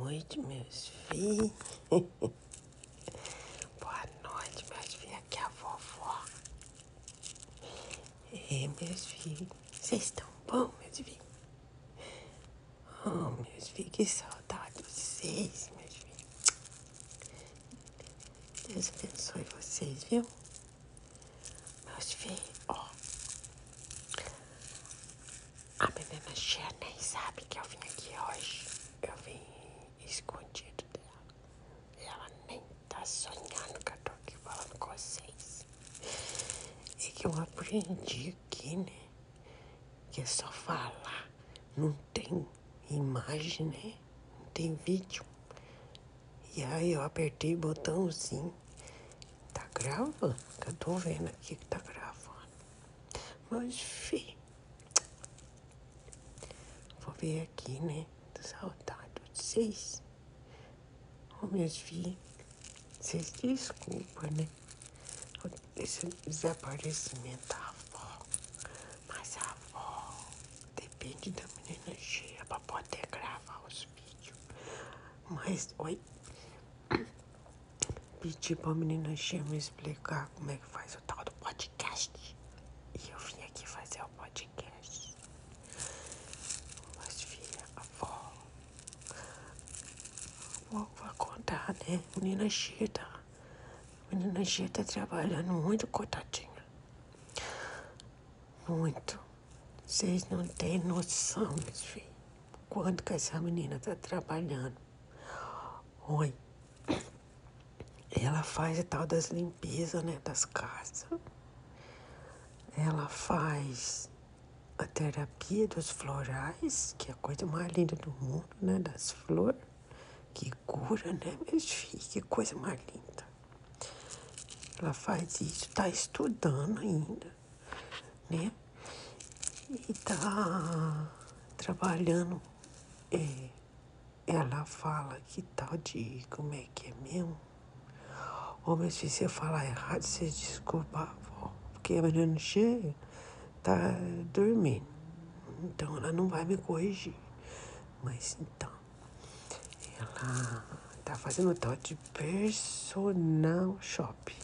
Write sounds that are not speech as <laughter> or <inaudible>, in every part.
noite, meus filhos. <laughs> Boa noite, meus filhos. Aqui é a vovó. É, meus filhos. Vocês estão bom, meus filhos? Oh, meus filhos, que saudade de vocês, meus filhos. Deus abençoe vocês, viu? Meus filhos, ó. A menina Xia nem sabe que eu vim aqui hoje. Eu vim escondido dela. Ela nem tá sonhando que eu tô aqui falando com vocês. E que eu aprendi aqui, né? Que é só falar. Não tem imagem, né? Não tem vídeo. E aí eu apertei o botãozinho. Tá gravando? Que eu tô vendo aqui que tá gravando. Mas, filho. Vou ver aqui, né? Tô saudade de vocês. Ô, meus filhos. Vocês desculpam, né? Esse desaparecimento da avó. Mas a avó depende da menina cheia pra poder gravar os vídeos. Mas, oi. <coughs> Pedi pra menina cheia me explicar como é que faz o tal do podcast. E eu vim aqui fazer o podcast. Mas, filha, a avó. Vou, contar, né? Menina tá. Menina tá trabalhando muito, coitadinha. Muito. Vocês não têm noção, meus filhos. Quanto que essa menina tá trabalhando. Oi. Ela faz a tal das limpezas, né? Das casas. Ela faz a terapia dos florais, que é a coisa mais linda do mundo, né? Das flores. Que cura, né, meus filhos? Que coisa mais linda. Ela faz isso, tá estudando ainda, né? E tá trabalhando. É, ela fala que tal de. Como é que é mesmo? Ô, mas se você falar errado, você desculpa, avó. Porque a menina cheia tá dormindo. Então ela não vai me corrigir. Mas então, ela tá fazendo tal de personal shop.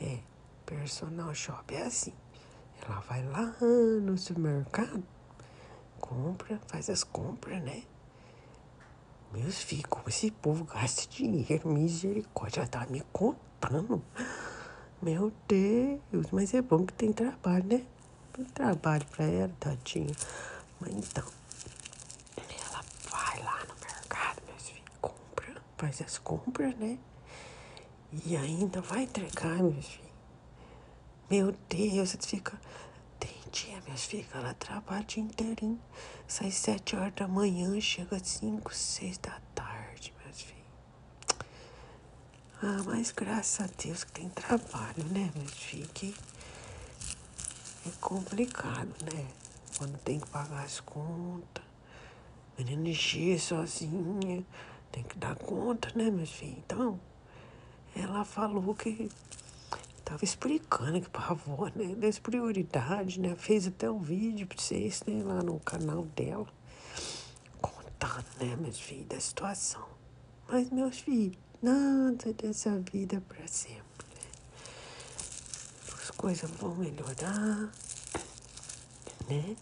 É, personal shop é assim. Ela vai lá no supermercado, compra, faz as compras, né? Meus filhos, como esse povo gasta dinheiro, misericórdia, ela tá me contando. Meu Deus, mas é bom que tem trabalho, né? Tem trabalho pra ela, tadinha. Mas então, ela vai lá no mercado, meus filhos, compra, faz as compras, né? E ainda vai entregar, meus filhos. Meu Deus, você fica. Tem dia, filhos, que ela trabalha o dia inteirinho. Sai sete horas da manhã, chega cinco, seis da tarde, meus filhos. Ah, mas graças a Deus que tem trabalho, né, meus filhos? Que é complicado, né? Quando tem que pagar as contas. Menina encher sozinha. Tem que dar conta, né, meus filhos? Então, ela falou que Tava explicando aqui pra avó, né? Das prioridades, né? Fez até um vídeo pra vocês, né? Lá no canal dela. Contando, né, meus filhos, da situação. Mas, meus filhos, nada dessa vida é pra sempre, né? As coisas vão melhorar, né?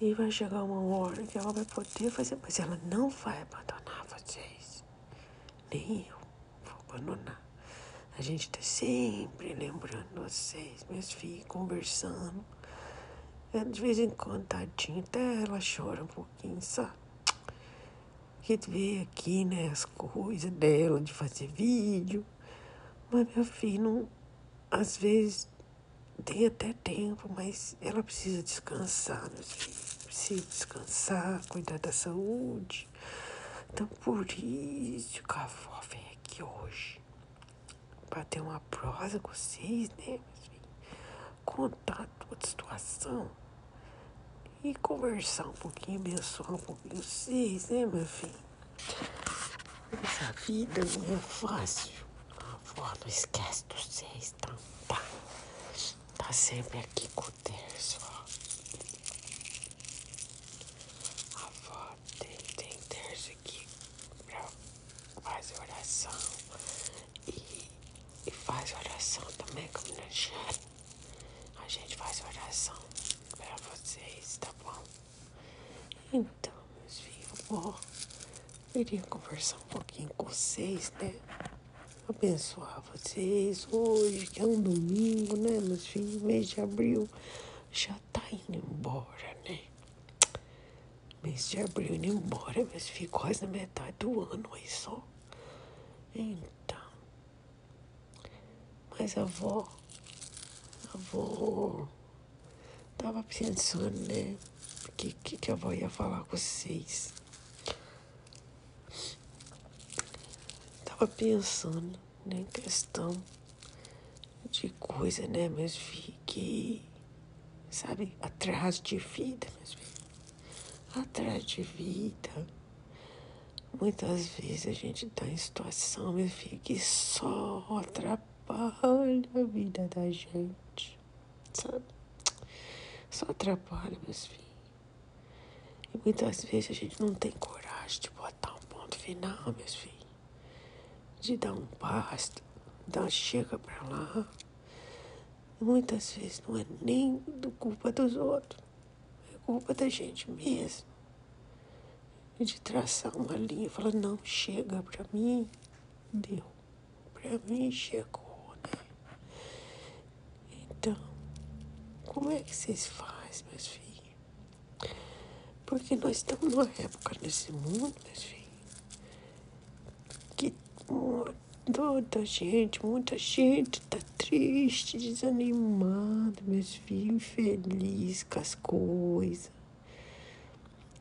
E vai chegar uma hora que ela vai poder fazer, mas ela não vai abandonar. Nem eu vou abandonar. A gente tá sempre lembrando vocês, meus filhos, conversando. É, de vez em quando, tadinha, até ela chora um pouquinho, sabe? Que vê aqui, né, as coisas dela, de fazer vídeo. Mas, meu filho, não, às vezes tem até tempo, mas ela precisa descansar, meus filhos. Precisa descansar, cuidar da saúde. Então, por isso que a avó vem aqui hoje para ter uma prosa com vocês, né, meus filhos? Contar toda a situação e conversar um pouquinho, abençoar um pouquinho vocês, né, meu filho? Essa vida não é fácil. A avó não esquece de vocês, tá? Tá, tá sempre aqui com o ó. A avó tem, tem terço aqui deixarem, a gente faz oração para vocês, tá bom? Então, meus ó, queria conversar um pouquinho com vocês, né? Abençoar vocês hoje, que é um domingo, né, meus filhos? Mês de abril já tá indo embora, né? Mês de abril indo embora, meus filhos, quase na metade do ano aí só. Então. Mas a avó, a avó tava pensando, né? O que, que, que a avó ia falar com vocês? Tava pensando né, em questão de coisa, né, meus filhos, que, sabe, atrás de vida, meus filhos. Atrás de vida. Muitas vezes a gente tá em situação, meu filho, que só atrapalha a vida da gente, sabe? Só atrapalha, meus filhos. E muitas vezes a gente não tem coragem de botar um ponto final, meus filhos. De dar um basta, dar chega pra lá. Muitas vezes não é nem do culpa dos outros, é culpa da gente mesmo. De traçar uma linha falar, não, chega pra mim, deu. Pra mim chegou. Então, como é que vocês fazem, meus filhos? Porque nós estamos numa época nesse mundo, meus filhos, toda gente, muita gente tá triste, desanimada, meus filhos, infeliz com as coisas,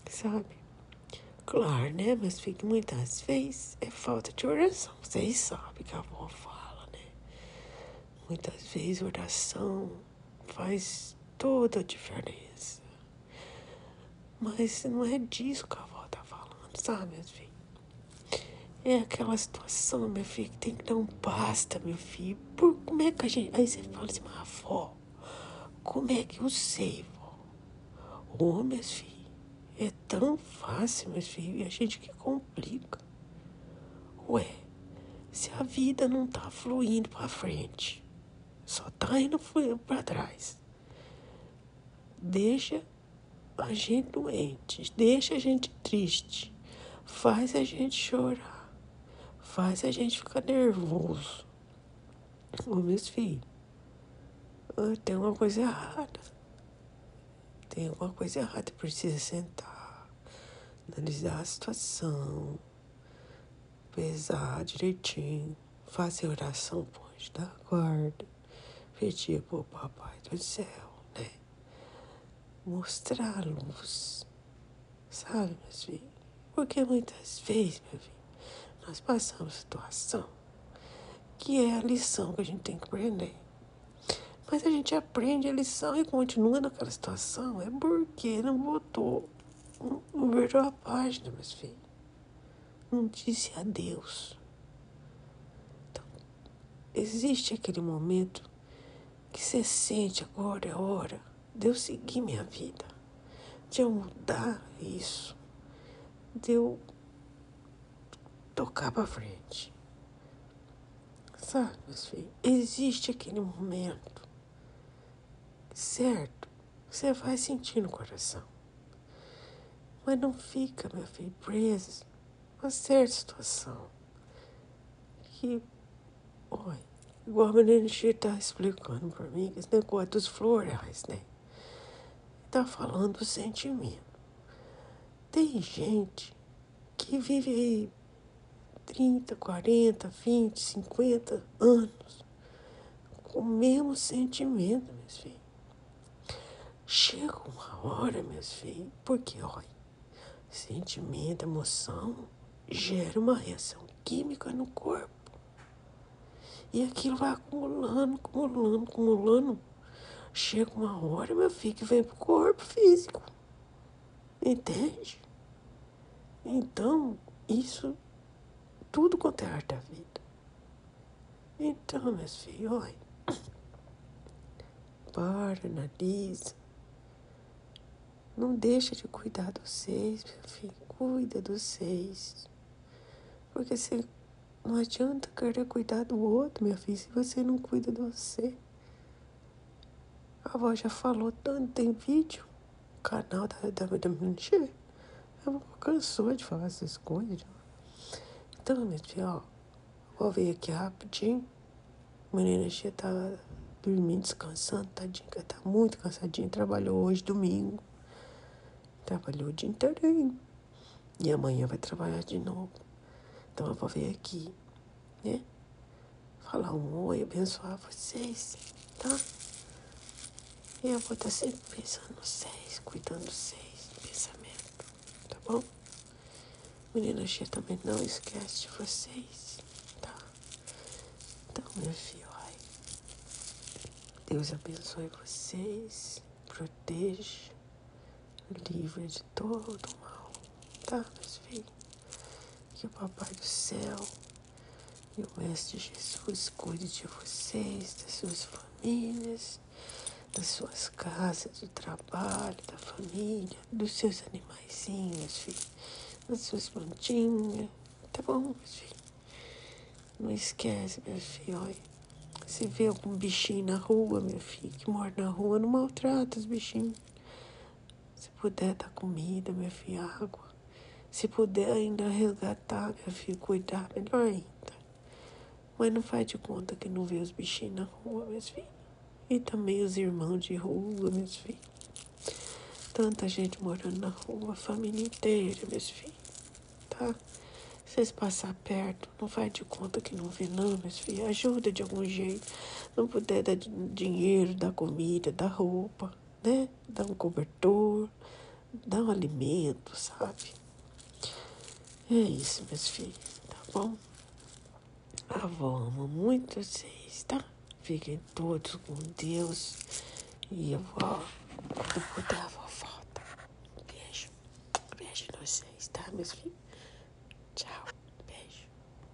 sabe? Claro, né, meus filhos, muitas vezes é falta de oração, vocês sabem que a avó fala. Muitas vezes oração faz toda a diferença. Mas não é disso que a avó tá falando, sabe, meu filho? É aquela situação, meu filho, que tem que dar um basta, meu filho. Por como é que a gente. Aí você fala assim, mas avó, como é que eu sei, vó? Ô, oh, meus filhos, é tão fácil, meus filhos, e a gente que complica. Ué, se a vida não tá fluindo pra frente, só tá indo para trás. Deixa a gente doente, deixa a gente triste, faz a gente chorar, faz a gente ficar nervoso. Ô, meus filhos, ah, tem uma coisa errada. Tem alguma coisa errada, precisa sentar, analisar a situação, pesar direitinho, fazer oração por anjo da guarda pedir pro Papai do Céu, né? Mostrar a luz, sabe, meus filhos? Porque muitas vezes, meu filho, nós passamos situação que é a lição que a gente tem que aprender. Mas a gente aprende a lição e continua naquela situação é porque não botou, não virou a página, meus filhos. Não disse adeus. Então, existe aquele momento que você sente agora é hora de eu seguir minha vida, de eu mudar isso, de eu tocar para frente. Sabe, meus filhos, existe aquele momento, certo? Você vai sentir no coração. Mas não fica, meu filho, preso a certa situação. Que, olha, Igual a menina está explicando para mim, esse negócio dos florais, né? Está falando do sentimento. Tem gente que vive aí 30, 40, 20, 50 anos com o mesmo sentimento, meus filhos. Chega uma hora, meus filhos, porque, olha, sentimento, emoção gera uma reação química no corpo. E aquilo vai acumulando, acumulando, acumulando. Chega uma hora, meu filho, que vem pro corpo físico. Entende? Então, isso, tudo quanto é arte da vida. Então, meus filhos, olha. <coughs> Para, analisa. Não deixa de cuidar dos seis, meu filho. Cuida dos seis. Porque se não adianta querer cuidar do outro, minha filha, se você não cuida de você. A avó já falou tanto, tem vídeo. Canal da, da, da menina. A avó cansou de falar essas coisas. Então, meu filho, ó. Vou ver aqui rapidinho. Menina já tá dormindo, descansando, tadinha, tá muito cansadinha. Trabalhou hoje, domingo. Trabalhou o dia inteirinho. E amanhã vai trabalhar de novo. Então eu vou vir aqui, né? Falar um oi, abençoar vocês, tá? E eu vou estar sempre pensando seis, cuidando seis, pensamento, tá bom? Menina Xia também não esquece de vocês, tá? Então, meu filho, ai. Deus abençoe vocês, proteja, livre de todo mal, tá, meus filhos? que o Papai do Céu e o Mestre Jesus cuide de vocês, das suas famílias, das suas casas, do trabalho, da família, dos seus animaizinhos, filho, das suas plantinhas, tá bom, meus filhos? Não esquece, meu filho, olha. Se vê algum bichinho na rua, meu filho, que mora na rua, não maltrata os bichinhos. Se puder dar comida, meu filho, água. Se puder ainda resgatar, meu filho, cuidar, melhor ainda. Mas não faz de conta que não vê os bichinhos na rua, meus filhos. E também os irmãos de rua, meus filhos. Tanta gente morando na rua, família inteira, meus filhos. Tá? Vocês passar perto, não faz de conta que não vê, não, meus filhos. Ajuda de algum jeito. Não puder dar dinheiro, dar comida, dar roupa, né? Dar um cobertor, dar um alimento, sabe? É isso, meus filhos, tá bom? A avó ama muito vocês, tá? Fiquem todos com Deus. E a avó, quando puder, a avó me flippe.